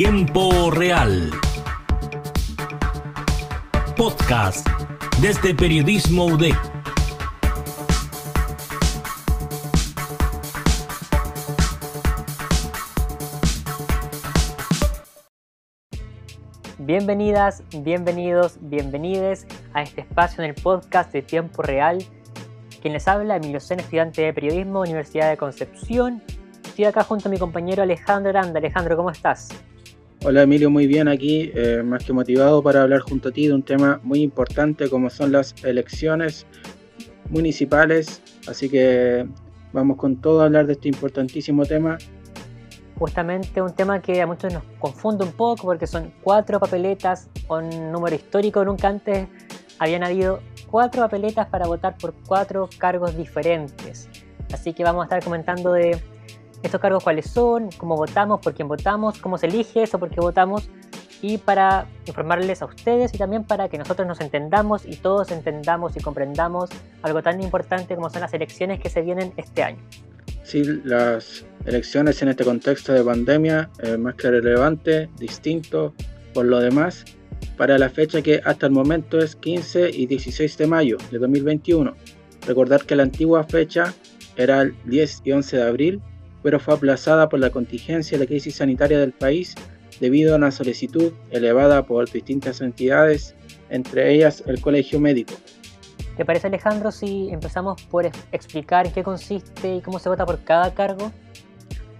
Tiempo Real. Podcast desde Periodismo UDEC. Bienvenidas, bienvenidos, bienvenides a este espacio en el podcast de Tiempo Real. Quien les habla, Emilio Sena, estudiante de Periodismo, Universidad de Concepción. Estoy acá junto a mi compañero Alejandro Aranda. Alejandro, ¿cómo estás? Hola Emilio, muy bien aquí, eh, más que motivado para hablar junto a ti de un tema muy importante como son las elecciones municipales. Así que vamos con todo a hablar de este importantísimo tema justamente un tema que a muchos nos confunde un poco porque son cuatro papeletas con número histórico. Nunca antes habían habido cuatro papeletas para votar por cuatro cargos diferentes. Así que vamos a estar comentando de estos cargos cuáles son, cómo votamos, por quién votamos, cómo se elige eso, por qué votamos y para informarles a ustedes y también para que nosotros nos entendamos y todos entendamos y comprendamos algo tan importante como son las elecciones que se vienen este año. Sí, las elecciones en este contexto de pandemia es más que relevante, distinto por lo demás, para la fecha que hasta el momento es 15 y 16 de mayo de 2021. Recordar que la antigua fecha era el 10 y 11 de abril, pero fue aplazada por la contingencia de la crisis sanitaria del país debido a una solicitud elevada por distintas entidades, entre ellas el Colegio Médico. ¿Te parece Alejandro si empezamos por explicar en qué consiste y cómo se vota por cada cargo?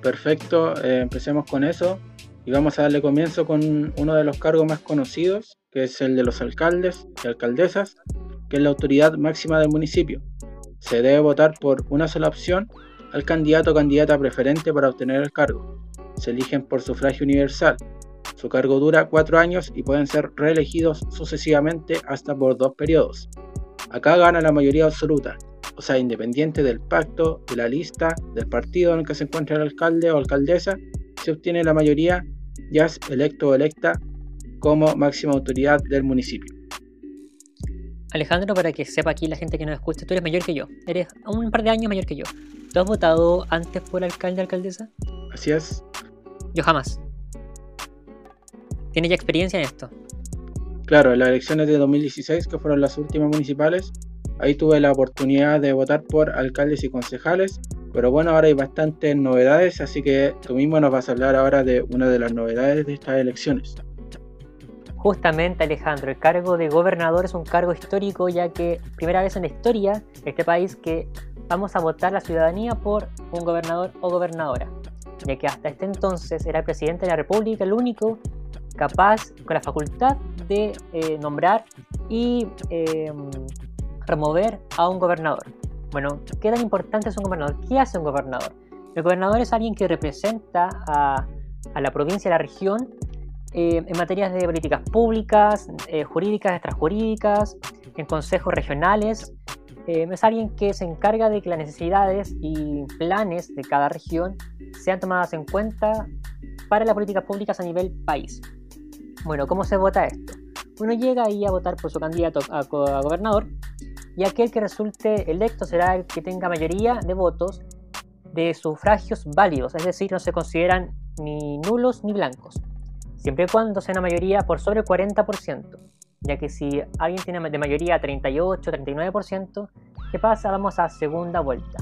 Perfecto, eh, empecemos con eso y vamos a darle comienzo con uno de los cargos más conocidos, que es el de los alcaldes y alcaldesas, que es la autoridad máxima del municipio. Se debe votar por una sola opción al candidato o candidata preferente para obtener el cargo. Se eligen por sufragio universal. Su cargo dura cuatro años y pueden ser reelegidos sucesivamente hasta por dos periodos. Acá gana la mayoría absoluta, o sea, independiente del pacto, de la lista, del partido en el que se encuentra el alcalde o alcaldesa, se obtiene la mayoría, ya es electo o electa como máxima autoridad del municipio. Alejandro, para que sepa aquí la gente que nos escucha, tú eres mayor que yo, eres un par de años mayor que yo. ¿Tú has votado antes por alcalde o alcaldesa? Así es. Yo jamás. ¿Tienes ya experiencia en esto? Claro, en las elecciones de 2016, que fueron las últimas municipales, ahí tuve la oportunidad de votar por alcaldes y concejales, pero bueno, ahora hay bastantes novedades, así que tú mismo nos vas a hablar ahora de una de las novedades de estas elecciones. Justamente Alejandro, el cargo de gobernador es un cargo histórico ya que primera vez en la historia este país que vamos a votar la ciudadanía por un gobernador o gobernadora, ya que hasta este entonces era el presidente de la República el único capaz, con la facultad de eh, nombrar y em, remover a un gobernador. Bueno, ¿qué tan importante es un gobernador? ¿Qué hace un gobernador? El gobernador es alguien que representa a, la provincia, a la región, eh, en materias de políticas públicas, eh, jurídicas, extrajurídicas, en consejos regionales. Es alguien que se encarga de que las necesidades y planes de cada región sean tomadas en cuenta para las políticas públicas a nivel país. Bueno, ¿cómo se vota esto? Uno llega ahí a votar por su candidato a, gobernador y aquel que resulte electo será el que tenga mayoría de votos de sufragios válidos, es decir, no se consideran ni nulos ni blancos, siempre y cuando sea una mayoría por sobre el 40%, ya que si alguien tiene de mayoría 38, 39%, ¿qué pasa? Vamos a segunda vuelta.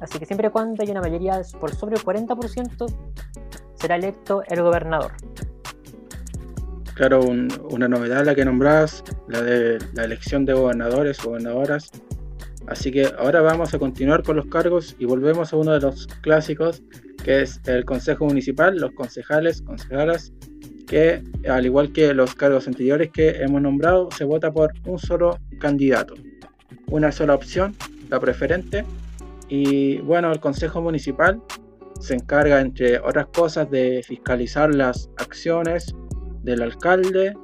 Así que siempre y cuando haya una mayoría por sobre el 40%, será electo el gobernador. Claro, una novedad la que nombrás, la de la elección de gobernadores, gobernadoras. Así que ahora vamos a continuar con los cargos y volvemos a uno de los clásicos, que es el Consejo Municipal, los concejales, concejalas, que al igual que los cargos anteriores que hemos nombrado, se vota por un solo candidato, una sola opción, la preferente. Y bueno, el Consejo Municipal se encarga, entre otras cosas, de fiscalizar las acciones del alcalde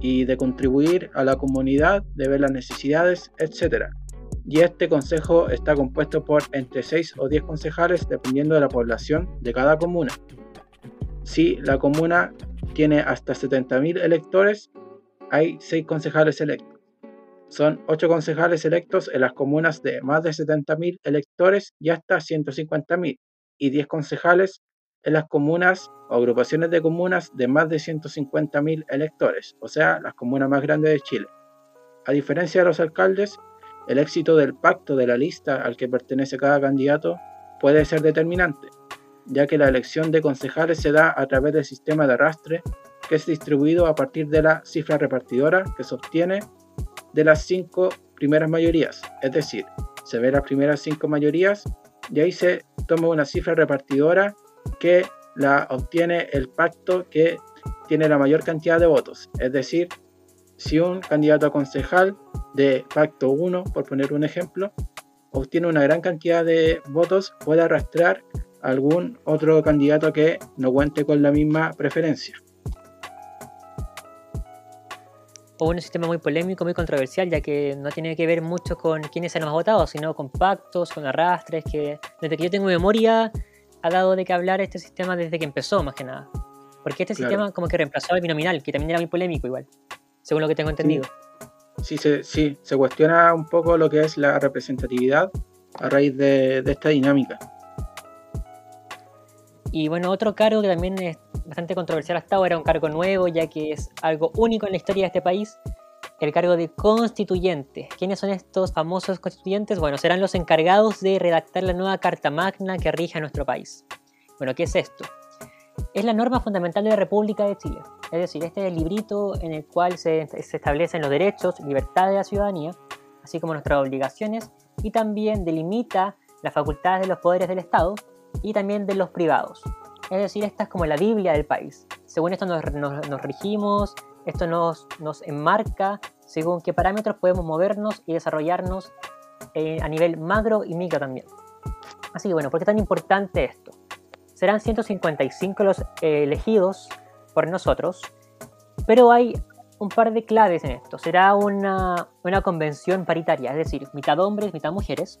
y de contribuir a la comunidad, de ver las necesidades, etc. Y este consejo está compuesto por entre 6 o 10 concejales dependiendo de la población de cada comuna. Si la comuna tiene hasta 70.000 electores, hay 6 concejales electos. Son 8 concejales electos en las comunas de más de 70.000 electores y hasta 150.000 y 10 concejales en las comunas o agrupaciones de comunas de más de 150.000 electores, o sea, las comunas más grandes de Chile. A diferencia de los alcaldes, el éxito del pacto de la lista al que pertenece cada candidato puede ser determinante, ya que la elección de concejales se da a través del sistema de arrastre que es distribuido a partir de la cifra repartidora que se obtiene de las cinco primeras mayorías, es decir, se ve las primeras cinco mayorías y ahí se toma una cifra repartidora que la obtiene el pacto que tiene la mayor cantidad de votos, es decir, si un candidato a concejal de pacto 1, por poner un ejemplo, obtiene una gran cantidad de votos, puede arrastrar algún otro candidato que no cuente con la misma preferencia. O un sistema muy polémico, muy controversial, ya que no tiene que ver mucho con quiénes se han votado, sino con pactos, con arrastres, que desde que yo tengo memoria ha dado de qué hablar este sistema desde que empezó, más que nada. Porque este sistema como que reemplazó al binominal, que también era muy polémico igual, según lo que tengo entendido. Sí, se, sí, se cuestiona un poco lo que es la representatividad a raíz de, de esta dinámica. Y bueno, otro cargo que también es bastante controversial hasta ahora, un cargo nuevo, ya que es algo único en la historia de este país, el cargo de constituyente. ¿Quiénes son estos famosos constituyentes? Bueno, serán los encargados de redactar la nueva Carta Magna que rige a nuestro país. Bueno, ¿qué es esto? Es la norma fundamental de la República de Chile. Es decir, este es el librito en el cual se, se establecen los derechos, libertades de la ciudadanía, así como nuestras obligaciones, y también delimita las facultades de los poderes del Estado y también de los privados. Es decir, esta es como la Biblia del país. Según esto nos, nos, regimos, esto nos, nos, enmarca según qué parámetros podemos movernos y desarrollarnos eh, a nivel macro y micro también. Así que bueno, ¿por qué tan importante esto? Serán 155 los eh, elegidos por nosotros, pero hay un par de claves en esto. Será una, una convención paritaria, es decir, mitad hombres, mitad mujeres,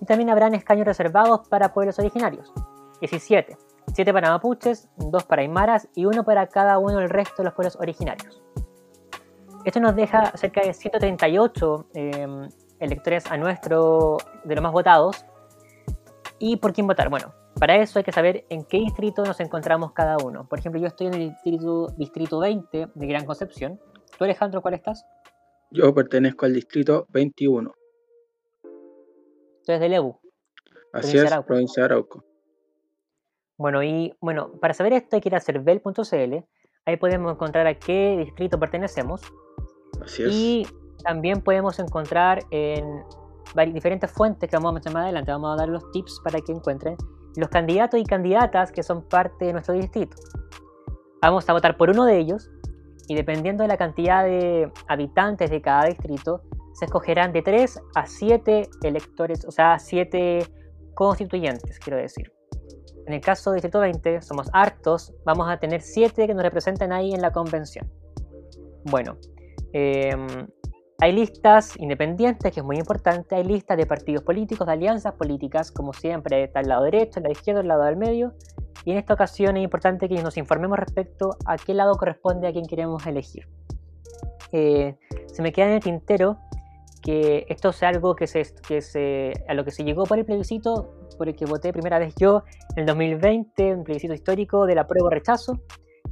y también habrán escaños reservados para pueblos originarios, 17, 7 para mapuches, 2 para aymaras y 1 para cada uno del resto de los pueblos originarios. Esto nos deja cerca de 138 em, electores a nuestro de los más votados. ¿Y por quién votar? Bueno, para eso hay que saber en qué distrito nos encontramos cada uno. Por ejemplo, yo estoy en el distrito, distrito 20 de Gran Concepción. ¿Tú, Alejandro, cuál estás? Yo pertenezco al distrito 21. Tú eres de Lebu. Así es, provincia de Arauco. Bueno, y bueno, para saber esto hay que ir a cervel.cl. Ahí podemos encontrar a qué distrito pertenecemos. Así es. Y también podemos encontrar en diferentes fuentes que vamos a mencionar más adelante. Vamos a dar los tips para que encuentren los candidatos y candidatas que son parte de nuestro distrito. Vamos a votar por uno de ellos y dependiendo de la cantidad de habitantes de cada distrito, se escogerán de 3 a 7 electores, o sea, 7 constituyentes, quiero decir. En el caso de Distrito 20, somos hartos, vamos a tener 7 que nos representen ahí en la convención. Bueno, em, hay listas independientes, que es muy importante, hay listas de partidos políticos, de alianzas políticas, como siempre, está el lado derecho, el lado izquierdo, el lado del medio, y en esta ocasión es importante que nos informemos respecto a qué lado corresponde a quien queremos elegir. Eh, se me queda en el tintero que esto sea algo que se, que se, a lo que se llegó por el plebiscito, por el que voté primera vez yo en el 2020, un plebiscito histórico de la prueba rechazo.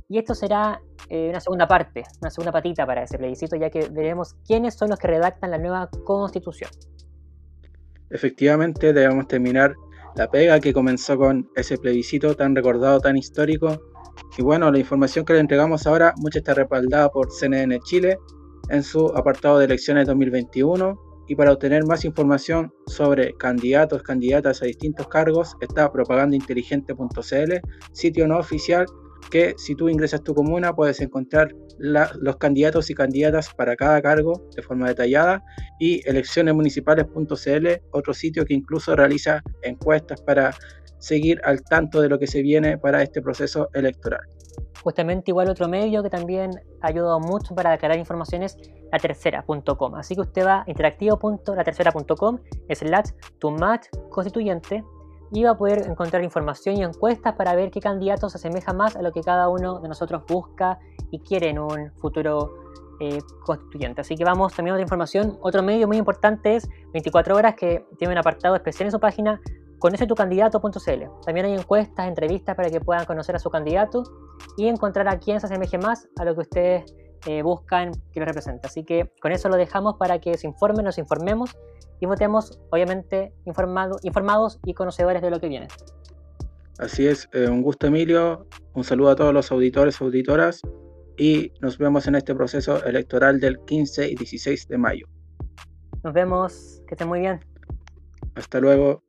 Y esto será eh, una segunda parte, una segunda patita para ese plebiscito, ya que veremos quiénes son los que redactan la nueva constitución. Efectivamente, debemos terminar la pega que comenzó con ese plebiscito tan recordado, tan histórico. Y bueno, la información que le entregamos ahora, mucha está respaldada por CNN Chile, en su apartado de elecciones 2021 y para obtener más información sobre candidatos, candidatas a distintos cargos está propagandainteligente.cl, sitio no oficial que si tú ingresas tu comuna puedes encontrar los candidatos y candidatas para cada cargo de forma detallada y eleccionesmunicipales.cl, otro sitio que incluso realiza encuestas para seguir al tanto de lo que se viene para este proceso electoral. Justamente igual otro medio que también ha ayudado mucho para declarar informaciones, la tercera.com. Así que usted va a interactivo.latercera.com slash tu match constituyente y va a poder encontrar información y encuestas para ver qué candidato se asemeja más a lo que cada uno de nosotros busca y quiere en un futuro eh, constituyente. Así que vamos también a otra información. Otro medio muy importante es 24 horas que tiene un apartado especial en su página conocetucandidato.cl. También hay encuestas, entrevistas para que puedan conocer a su candidato y encontrar a quién se asemeje más a lo que ustedes eh, buscan que lo represente. Así que con eso lo dejamos para que se informen, nos informemos y votemos, obviamente, informado, informados y conocedores de lo que viene. Así es, eh, un gusto Emilio, un saludo a todos los auditores, auditoras y nos vemos en este proceso electoral del 15 y 16 de mayo. Nos vemos, que estén muy bien. Hasta luego.